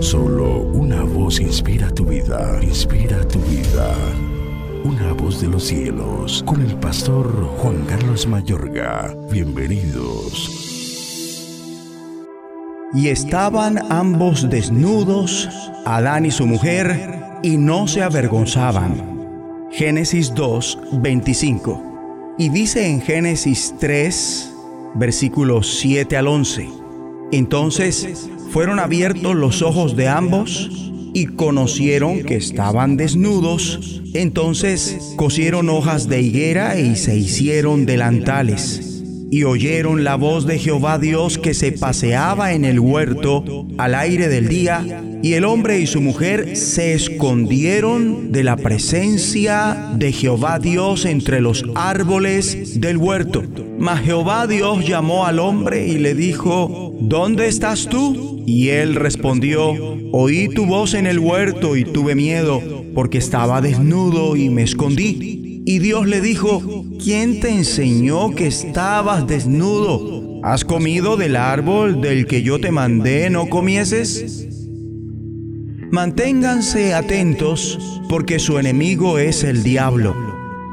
Solo una voz inspira tu vida, inspira tu vida. Una voz de los cielos, con el pastor Juan Carlos Mayorga. Bienvenidos. Y estaban ambos desnudos, Adán y su mujer, y no se avergonzaban. Génesis 2, 25. Y dice en Génesis 3, versículos 7 al 11. Entonces fueron abiertos los ojos de ambos y conocieron que estaban desnudos. Entonces cosieron hojas de higuera y se hicieron delantales. Y oyeron la voz de Jehová Dios que se paseaba en el huerto al aire del día, y el hombre y su mujer se escondieron de la presencia de Jehová Dios entre los árboles del huerto. Mas Jehová Dios llamó al hombre y le dijo, ¿Dónde estás tú? Y él respondió, Oí tu voz en el huerto y tuve miedo, porque estaba desnudo y me escondí. Y Dios le dijo, ¿quién te enseñó que estabas desnudo? ¿Has comido del árbol del que yo te mandé no comieses? Manténganse atentos porque su enemigo es el diablo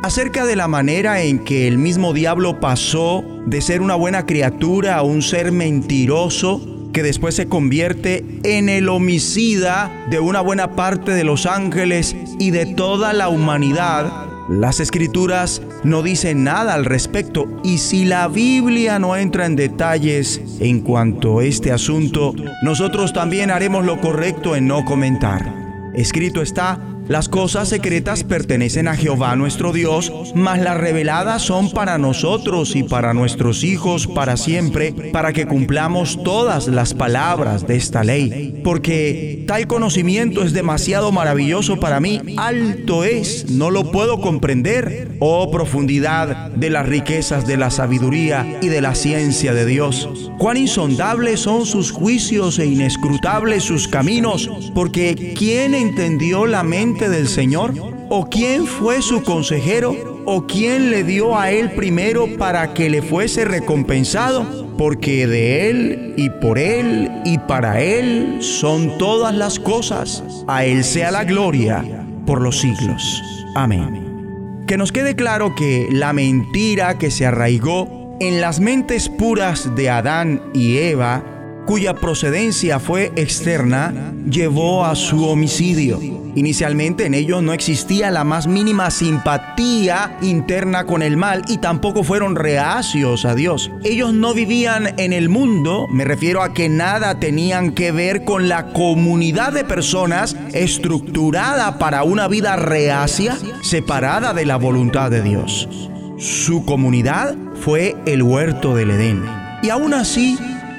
acerca de la manera en que el mismo diablo pasó de ser una buena criatura a un ser mentiroso que después se convierte en el homicida de una buena parte de los ángeles y de toda la humanidad. Las escrituras no dicen nada al respecto y si la Biblia no entra en detalles en cuanto a este asunto, nosotros también haremos lo correcto en no comentar. Escrito está las cosas secretas pertenecen a Jehová nuestro Dios, mas las reveladas son para nosotros y para nuestros hijos para siempre, para que cumplamos todas las palabras de esta ley. Porque tal conocimiento es demasiado maravilloso para mí, alto es, no lo puedo comprender. Oh profundidad de las riquezas de la sabiduría y de la ciencia de Dios. Cuán insondables son sus juicios e inescrutables sus caminos, porque ¿quién entendió la mente? Del Señor? ¿O quién fue su consejero? ¿O quién le dio a él primero para que le fuese recompensado? Porque de él y por él y para él son todas las cosas. A él sea la gloria por los siglos. Amén. Que nos quede claro que la mentira que se arraigó en las mentes puras de Adán y Eva, cuya procedencia fue externa, llevó a su homicidio. Inicialmente en ellos no existía la más mínima simpatía interna con el mal y tampoco fueron reacios a Dios. Ellos no vivían en el mundo, me refiero a que nada tenían que ver con la comunidad de personas estructurada para una vida reacia, separada de la voluntad de Dios. Su comunidad fue el huerto del Edén. Y aún así,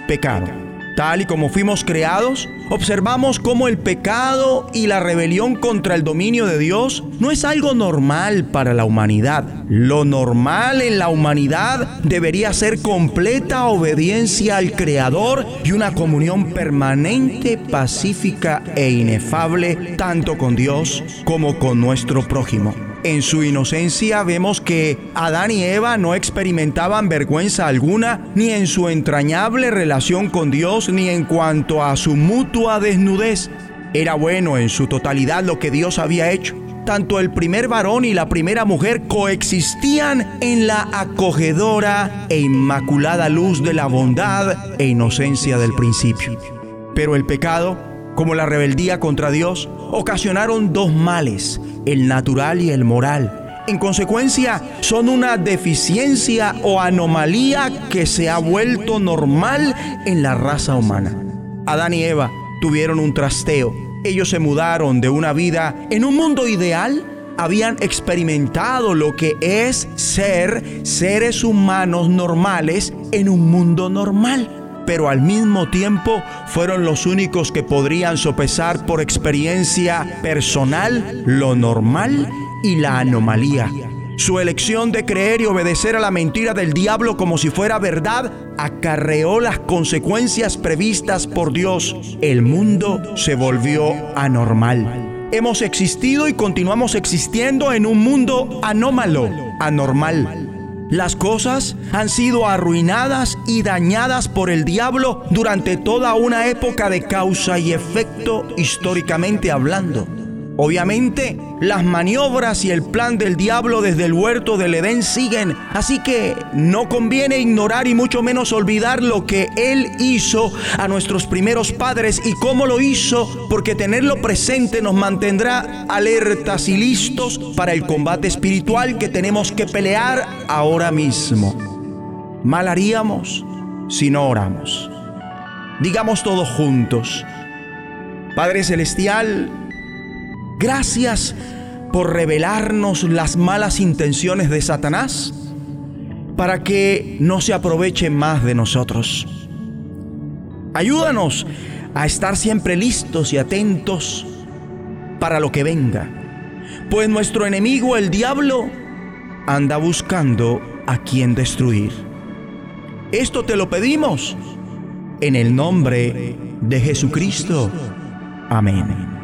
pecaron. Tal y como fuimos creados, observamos cómo el pecado y la rebelión contra el dominio de Dios no es algo normal para la humanidad. Lo normal en la humanidad debería ser completa obediencia al Creador y una comunión permanente, pacífica e inefable tanto con Dios como con nuestro prójimo. En su inocencia vemos que Adán y Eva no experimentaban vergüenza alguna ni en su entrañable relación con Dios ni en cuanto a su mutua desnudez. Era bueno en su totalidad lo que Dios había hecho. Tanto el primer varón y la primera mujer coexistían en la acogedora e inmaculada luz de la bondad e inocencia del principio. Pero el pecado, como la rebeldía contra Dios, ocasionaron dos males el natural y el moral. En consecuencia, son una deficiencia o anomalía que se ha vuelto normal en la raza humana. Adán y Eva tuvieron un trasteo. Ellos se mudaron de una vida en un mundo ideal habían experimentado lo que es ser seres humanos normales en un mundo normal pero al mismo tiempo fueron los únicos que podrían sopesar por experiencia personal lo normal y la anomalía. Su elección de creer y obedecer a la mentira del diablo como si fuera verdad acarreó las consecuencias previstas por Dios. El mundo se volvió anormal. Hemos existido y continuamos existiendo en un mundo anómalo, anormal Las cosas han sido arruinadas y dañadas por el diablo durante toda una época de causa y efecto históricamente hablando. Obviamente, las maniobras y el plan del diablo desde el huerto del Edén siguen, así que no conviene ignorar y mucho menos olvidar lo que Él hizo a nuestros primeros padres y cómo lo hizo, porque tenerlo presente nos mantendrá alertas y listos para el combate espiritual que tenemos que pelear ahora mismo. Mal haríamos si no oramos. Digamos todos juntos, Padre Celestial, Gracias por revelarnos las malas intenciones de Satanás para que no se aproveche más de nosotros. Ayúdanos a estar siempre listos y atentos para lo que venga, pues nuestro enemigo, el diablo, anda buscando a quien destruir. Esto te lo pedimos en el nombre de Jesucristo. Amén